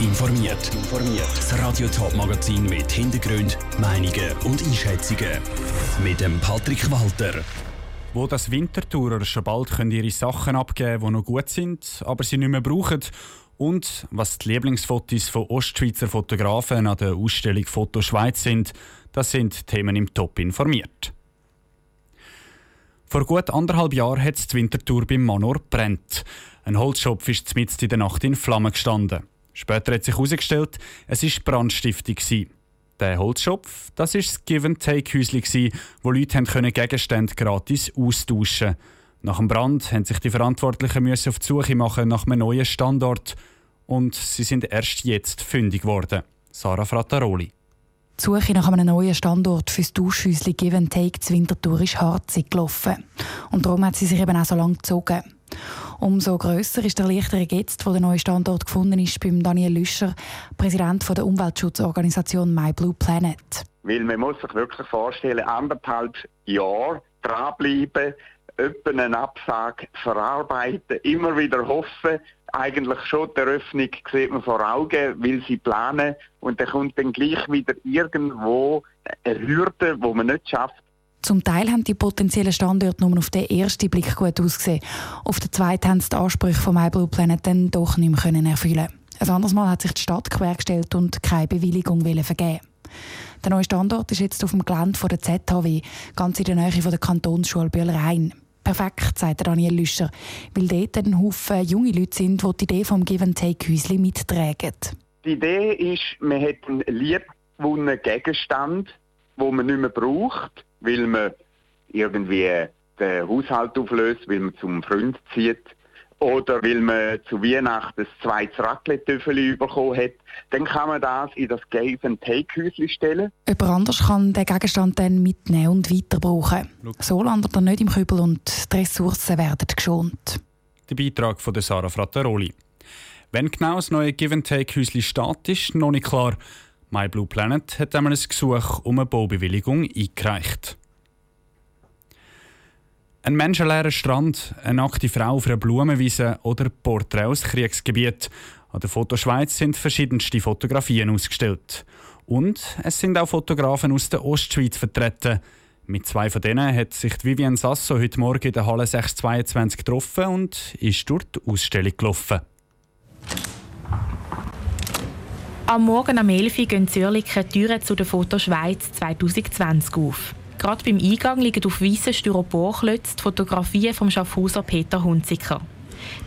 informiert. Das Radio Top Magazin mit Hintergrund, Meinungen und Einschätzungen mit dem Patrick Walter. Wo das Wintertourer schon bald können ihre Sachen abgeben, die noch gut sind, aber sie nicht mehr brauchen. Und was die Lieblingsfotos von Ostschweizer Fotografen an der Ausstellung Foto Schweiz sind, das sind Themen im Top informiert. Vor gut anderthalb Jahren hat die Wintertour beim Manor brennt. Ein Holzschopf ist mitten in der Nacht in Flammen gestanden. Später hat sich herausgestellt, es war Brandstiftung. Der Holzschopf, das war das Give-and-Take-Häuschen, wo Leute können Gegenstände gratis austauschen Nach dem Brand haben sich die Verantwortlichen auf die Suche machen nach einem neuen Standort. Und sie sind erst jetzt fündig geworden. Sarah Frattaroli. Die Suche nach einem neuen Standort für das Duschhäuschen Give and Take zu Winterthur ist hart gelaufen. Und darum hat sie sich eben auch so lange gezogen. Umso grösser ist der Erleichterung jetzt, wo der neue Standort gefunden ist, beim Daniel Lüscher, Präsident der Umweltschutzorganisation My Blue Planet. Weil man muss sich wirklich vorstellen, anderthalb Jahre dranbleiben, etwa einen Absag verarbeiten, immer wieder hoffen, eigentlich schon die Eröffnung sieht man vor Augen, will sie planen und dann kommt dann gleich wieder irgendwo eine Hürde, wo man nicht schafft. Zum Teil haben die potenziellen Standorte nur auf den ersten Blick gut ausgesehen. Auf den zweiten haben sie die Ansprüche von MyBlue Planet dann doch nicht mehr erfüllen Ein anderes Mal hat sich die Stadt quergestellt und keine Bewilligung vergeben. Der neue Standort ist jetzt auf dem Gelände der ZHW, ganz in der Nähe der Kantonsschule Bühl-Rhein perfekt, sagt Daniel Lüscher, weil dort ein Haufen junge Leute sind, die die Idee vom Give-and-Take-Häuschen mittragen. Die Idee ist, man hat einen liebgewonnenen Gegenstand, den man nicht mehr braucht, weil man irgendwie den Haushalt auflöst, weil man zum Freund zieht oder weil man zu Weihnachten ein zweites Raclette-Töffel bekommen hat, dann kann man das in das Give-and-Take-Häuschen stellen. Jemand anders kann den Gegenstand dann mitnehmen und weiter brauchen. So landet er nicht im Kübel und die Ressourcen werden geschont. Der Beitrag von Sarah Frattaroli. Wenn genau das neue Give-and-Take-Häuschen steht, ist noch nicht klar. My Blue Planet hat einmal ein Gesuch um eine Baubewilligung eingereicht. Ein menschenleerer Strand, eine nackte Frau auf einer Blumenwiese oder Porträt aus Kriegsgebiet. An der Fotoschweiz sind verschiedenste Fotografien ausgestellt. Und es sind auch Fotografen aus der Ostschweiz vertreten. Mit zwei von denen hat sich Vivian Sasso heute Morgen in der Halle 622 getroffen und ist durch die Ausstellung gelaufen. Am Morgen am 11 Uhr gehen Zürcher Türen zu der Fotoschweiz 2020 auf. Gerade beim Eingang liegen auf weißen Styroporklötzen die Fotografien vom Schaffhauser Peter Hunziker.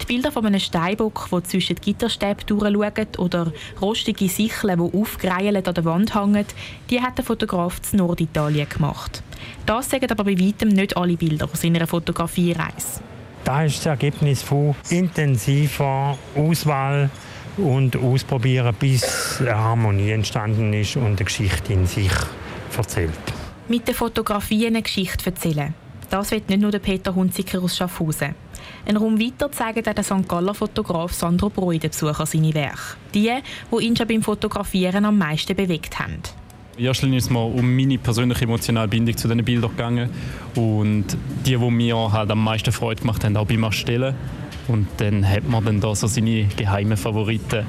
Die Bilder von einem Steinbock, der zwischen die Gitterstäbe durchschaut, oder rostige Sicheln, die aufgereilt an der Wand hängen, die hat der Fotograf in Norditalien gemacht. Das sagen aber bei weitem nicht alle Bilder aus seiner Fotografiereise. Das ist das Ergebnis von intensiver Auswahl und Ausprobieren, bis eine Harmonie entstanden ist und eine Geschichte in sich erzählt mit den Fotografien eine Geschichte erzählen. Das wird nicht nur der Peter Hunziker aus Schaffhausen. Ein Raum weiter zeigt der St. Galler Fotograf Sandro Breu den Besucher seine Werke. Die, die ihn schon beim Fotografieren am meisten bewegt haben. In erster Linie ist es mir um meine persönliche emotionale Bindung zu diesen Bildern gegangen. Und die, die mir halt am meisten Freude gemacht haben, auch beim Erstellen. Und dann hat man dann da so seine geheimen Favoriten,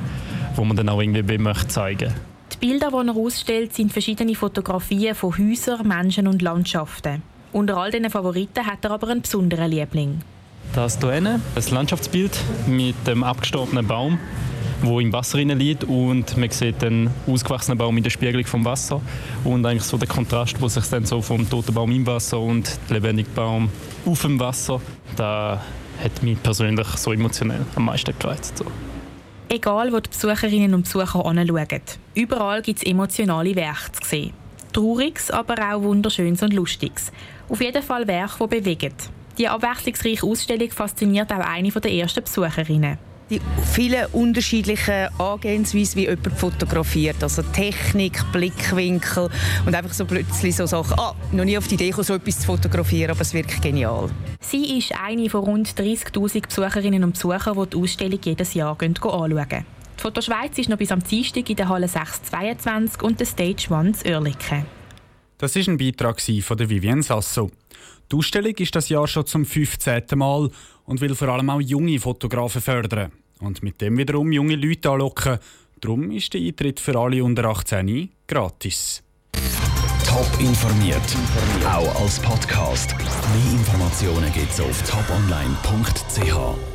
die man dann auch irgendwie möchte zeigen möchte. Die Bilder, die er ausstellt, sind verschiedene Fotografien von Häusern, Menschen und Landschaften. Unter all diesen Favoriten hat er aber einen besonderen Liebling. Das hier ein Landschaftsbild mit dem abgestorbenen Baum, wo im Wasser liegt und man sieht den ausgewachsenen Baum in der Spiegelung vom Wasser und eigentlich so der Kontrast, wo sich dann so vom toten Baum im Wasser und dem lebendigen Baum auf dem Wasser, da hat mich persönlich so emotionell am meisten gereizt. So. Egal, wo die Besucherinnen und Besucher anschauen. Überall gibt es emotionale Werke zu sehen. Trauriges, aber auch Wunderschönes und Lustiges. Auf jeden Fall Werke, die bewegen. Die abwechslungsreiche Ausstellung fasziniert auch eine der ersten Besucherinnen die vielen unterschiedlichen Angehensweisen, wie jemand fotografiert. Also Technik, Blickwinkel und einfach so plötzlich so Sachen, ah, noch nie auf die Idee gekommen, so etwas zu fotografieren, aber es wirkt genial. Sie ist eine von rund 30'000 Besucherinnen und Besuchern, die die Ausstellung jedes Jahr anschauen. Die Fotoschweiz ist noch bis am Dienstag in der Halle 622 und der Stage 1 zu Oerlikon. Das ist ein Beitrag von der Vivienne Sasso. Die Ausstellung ist das Jahr schon zum 15. Mal und will vor allem auch junge Fotografen fördern und mit dem wiederum junge Leute anlocken. Darum ist der Eintritt für alle unter 18 gratis. Top informiert, auch als Podcast. Mehr Informationen gibt's auf toponline.ch.